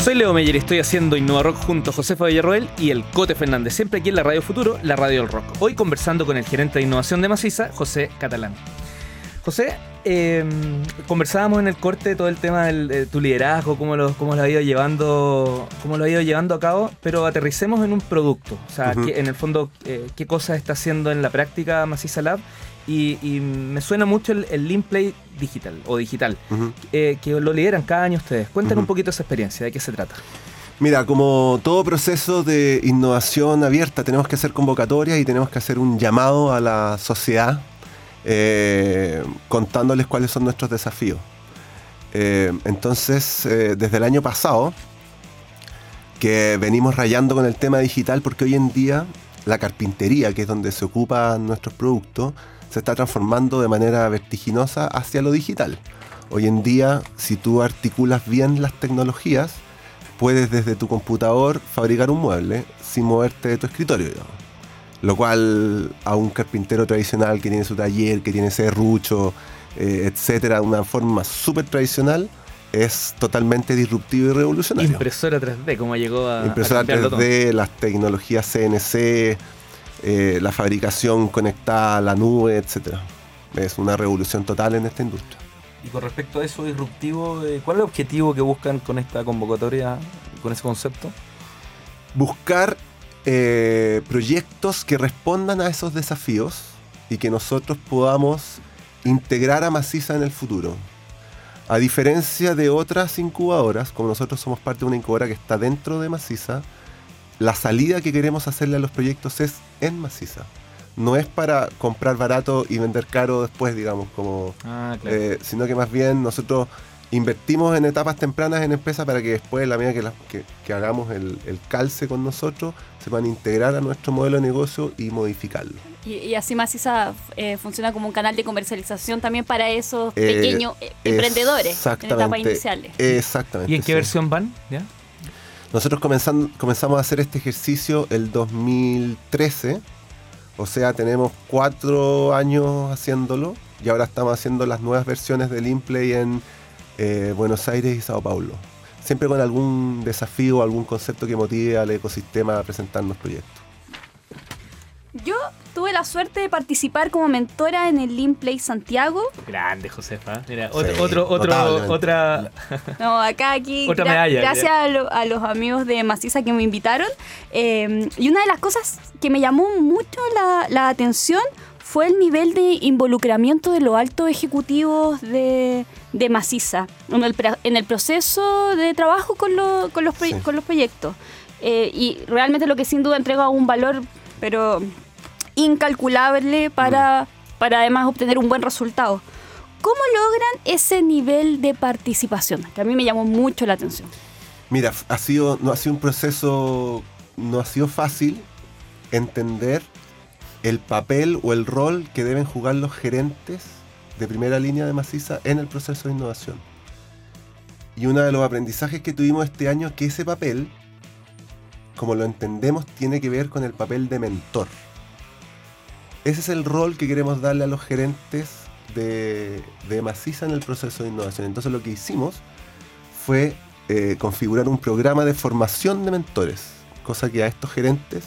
Soy Leo Meyer y estoy haciendo Innova Rock junto a Josefa Villarroel y el Cote Fernández, siempre aquí en la Radio Futuro, la radio del rock. Hoy conversando con el gerente de innovación de Maciza, José Catalán. José, eh, conversábamos en el corte todo el tema de tu liderazgo, cómo lo, cómo lo ha ido llevando, cómo lo ha ido llevando a cabo, pero aterricemos en un producto. O sea, que, en el fondo, eh, qué cosas está haciendo en la práctica Maciza Lab. Y, me suena mucho el, el Play digital o digital, eh, que lo lideran cada año ustedes. Cuéntanos un poquito esa experiencia, de qué se trata. Mira, como todo proceso de innovación abierta, tenemos que hacer convocatorias y tenemos que hacer un llamado a la sociedad eh, contándoles cuáles son nuestros desafíos. Eh, entonces, eh, desde el año pasado, que venimos rayando con el tema digital, porque hoy en día la carpintería, que es donde se ocupan nuestros productos, se está transformando de manera vertiginosa hacia lo digital. Hoy en día, si tú articulas bien las tecnologías, puedes desde tu computador fabricar un mueble sin moverte de tu escritorio. Lo cual a un carpintero tradicional que tiene su taller, que tiene serrucho, eh, etcétera, una forma súper tradicional, es totalmente disruptivo y revolucionario. Impresora 3D, como llegó a. Impresora 3D, las tecnologías CNC, eh, la fabricación conectada a la nube, etcétera. Es una revolución total en esta industria. Y con respecto a eso disruptivo, eh, ¿cuál es el objetivo que buscan con esta convocatoria, con ese concepto? Buscar eh, proyectos que respondan a esos desafíos y que nosotros podamos integrar a Maciza en el futuro. A diferencia de otras incubadoras, como nosotros somos parte de una incubadora que está dentro de Maciza, la salida que queremos hacerle a los proyectos es en Maciza. No es para comprar barato y vender caro después, digamos, como, ah, eh, sino que más bien nosotros invertimos en etapas tempranas en empresas para que después, la medida que, que, hagamos el, calce con nosotros, se puedan integrar a nuestro modelo de negocio y modificarlo. Y, así Maciza eh, funciona como un canal de comercialización también para esos eh, pequeños eh, emprendedores en etapas iniciales. Exactamente. ¿Y en qué versión van? Nosotros comenzamos a hacer este ejercicio el 2013, o sea, tenemos cuatro años haciéndolo y ahora estamos haciendo las nuevas versiones del InPlay en eh, Buenos Aires y Sao Paulo. Siempre con algún desafío, algún concepto que motive al ecosistema a presentarnos proyectos. Yo tuve la suerte de participar como mentora en el Lean Play Santiago. Grande, Josefa. Mira, otro, otro, otra. No, acá, aquí. Gracias a, los amigos de Maciza que me invitaron. Eh, y una de las cosas que me llamó mucho la, la atención fue el nivel de involucramiento de los altos ejecutivos de, de Maciza en el, en el, proceso de trabajo con, con, los, con los proyectos. Eh, y realmente lo que sin duda entrega un valor, pero incalculable para, mm. para además obtener un buen resultado. ¿Cómo logran ese nivel de participación? Que a mí me llamó mucho la atención. Mira, ha sido, no ha sido un proceso, no ha sido fácil entender el papel o el rol que deben jugar los gerentes de primera línea de Maciza en el proceso de innovación. Y uno de los aprendizajes que tuvimos este año es que ese papel, como lo entendemos, tiene que ver con el papel de mentor. Ese es el rol que queremos darle a los gerentes de, de Maciza en el proceso de innovación. Entonces lo que hicimos fue eh, configurar un programa de formación de mentores, cosa que a estos gerentes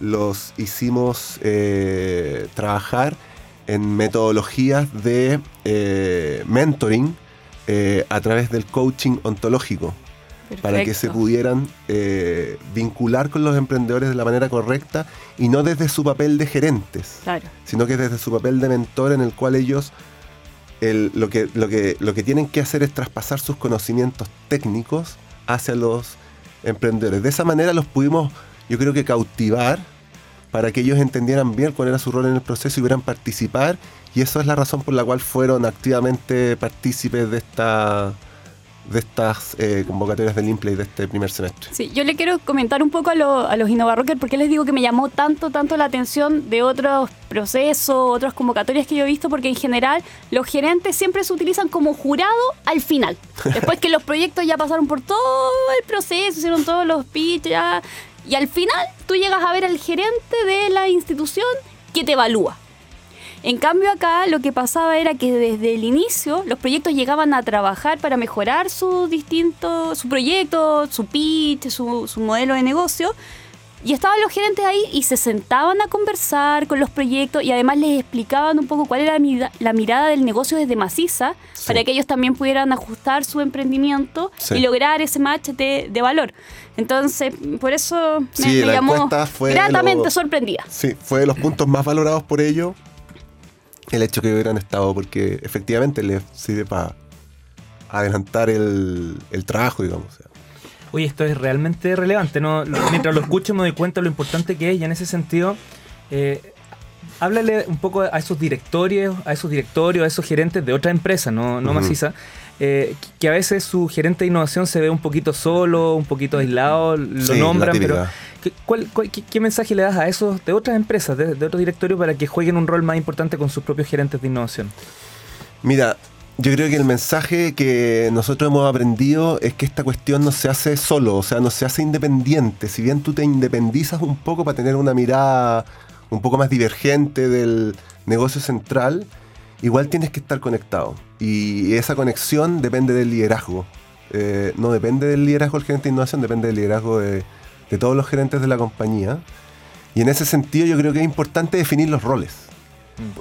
los hicimos eh, trabajar en metodologías de eh, mentoring eh, a través del coaching ontológico, para que se pudieran vincular con los emprendedores de la manera correcta y no desde su papel de gerentes, sino que desde su papel de mentor en el cual ellos lo, que, lo, que, lo que tienen que hacer es traspasar sus conocimientos técnicos hacia los emprendedores. De esa manera los pudimos yo creo que cautivar para que ellos entendieran bien cuál era su rol en el proceso y pudieran participar. Y eso es la razón por la cual fueron activamente partícipes de esta de estas eh, convocatorias del InPlay de este primer semestre. Sí, yo le quiero comentar un poco a, a los InnovaRockers porque les digo que me llamó tanto, tanto la atención de otros procesos, otras convocatorias que yo he visto, porque en general los gerentes siempre se utilizan como jurado al final. Después que los proyectos ya pasaron por todo el proceso, hicieron todos los pitches, ya y al final tú llegas a ver al gerente de la institución que te evalúa. En cambio acá lo que pasaba era que desde el inicio los proyectos llegaban a trabajar para mejorar su distinto, su proyecto, su pitch, su, su modelo de negocio y estaban los gerentes ahí y se sentaban a conversar con los proyectos y además les explicaban un poco cuál era la, mirada del negocio desde Maciza para que ellos también pudieran ajustar su emprendimiento y lograr ese match de, valor. Entonces, por eso me, llamó gratamente sorprendida. Sí, fue de los puntos más valorados por ellos el hecho que hubieran estado, porque efectivamente les sirve para adelantar el, el trabajo, digamos oye, esto es realmente relevante. ¿no? Mientras lo escucho me doy cuenta de lo importante que es y en ese sentido, eh, háblale un poco a esos directorios, a esos directorios, a esos gerentes de otra empresa, no, no maciza, eh, que a veces su gerente de innovación se ve un poquito solo, un poquito aislado, lo nombran, pero qué, mensaje le das a esos de otras empresas, de, de otros directorios, para que jueguen un rol más importante con sus propios gerentes de innovación? Mira, yo creo que el mensaje que nosotros hemos aprendido es que esta cuestión no se hace solo, o sea, no se hace independiente. Si bien tú te independizas un poco para tener una mirada un poco más divergente del negocio central, igual tienes que estar conectado. Y esa conexión depende del liderazgo. Eh, no depende del liderazgo del gerente de innovación, depende del liderazgo de, de todos los gerentes de la compañía. Y en ese sentido yo creo que es importante definir los roles.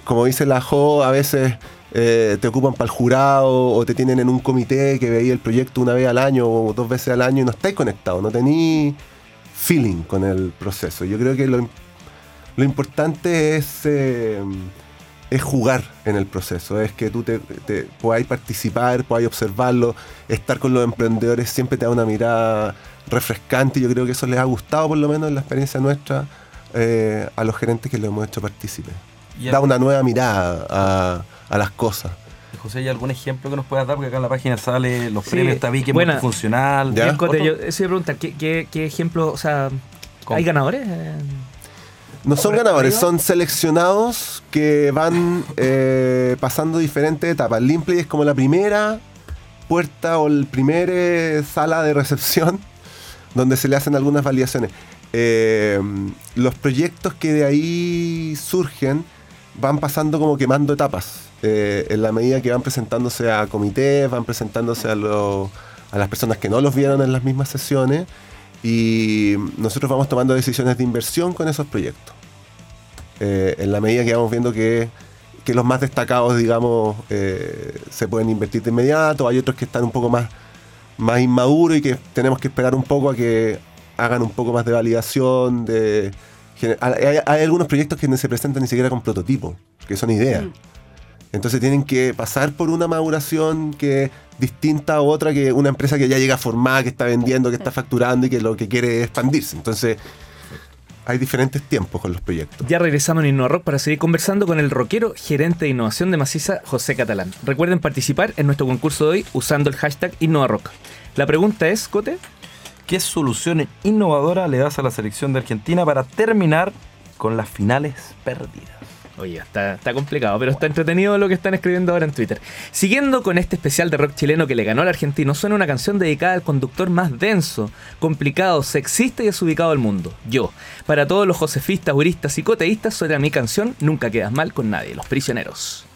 Como dice la Jo, a veces eh, te ocupan para el jurado o te tienen en un comité que veía el proyecto una vez al año o dos veces al año y no estáis conectados, no tenéis feeling con el proceso. Yo creo que lo, importante es, eh, es jugar en el proceso, es que tú te, podáis participar, podáis observarlo, estar con los emprendedores siempre te da una mirada refrescante y yo creo que eso les ha gustado por lo menos en la experiencia nuestra eh, a los gerentes que les hemos hecho partícipes. Da una nueva mirada a a las cosas. José, ¿hay algún ejemplo que nos puedas dar? Porque acá en la página sale los premios Tabique multifuncional. ¿Ya? yo se iba a preguntar, ¿qué, qué, qué ejemplo, o sea, ¿hay ganadores? No son ganadores, son seleccionados que van eh, pasando diferentes etapas. Limplay es como la primera puerta o el primer eh, sala de recepción donde se le hacen algunas validaciones. Eh, los proyectos que de ahí surgen van pasando como quemando etapas. Eh, en la medida que van presentándose a comités, van presentándose a, a las personas que no los vieron en las mismas sesiones y nosotros vamos tomando decisiones de inversión con esos proyectos. Eh, en la medida que vamos viendo que, que los más destacados, digamos, eh, se pueden invertir de inmediato, hay otros que están un poco más, más inmaduros y que tenemos que esperar un poco a que hagan un poco más de validación, de, hay, algunos proyectos que no se presentan ni siquiera con prototipo, que son ideas. Mm. Entonces tienen que pasar por una maduración que es distinta a otra que una empresa que ya llega formada, que está vendiendo, que está facturando y que lo que quiere es expandirse. Entonces hay diferentes tiempos con los proyectos. Ya regresamos en InnoRock para seguir conversando con el rockero gerente de innovación de Maciza, José Catalán. Recuerden participar en nuestro concurso de hoy usando el hashtag InnoRock. La pregunta es, Cote. ¿Qué solución innovadora le das a la selección de Argentina para terminar con las finales perdidas? Oye, está, está, complicado, pero está entretenido lo que están escribiendo ahora en Twitter. Siguiendo con este especial de rock chileno que le ganó al argentino, suena una canción dedicada al conductor más denso, complicado, sexista y desubicado del mundo. Yo. Para todos los josefistas, juristas y coteístas, suena mi canción Nunca quedas mal con nadie, Los Prisioneros.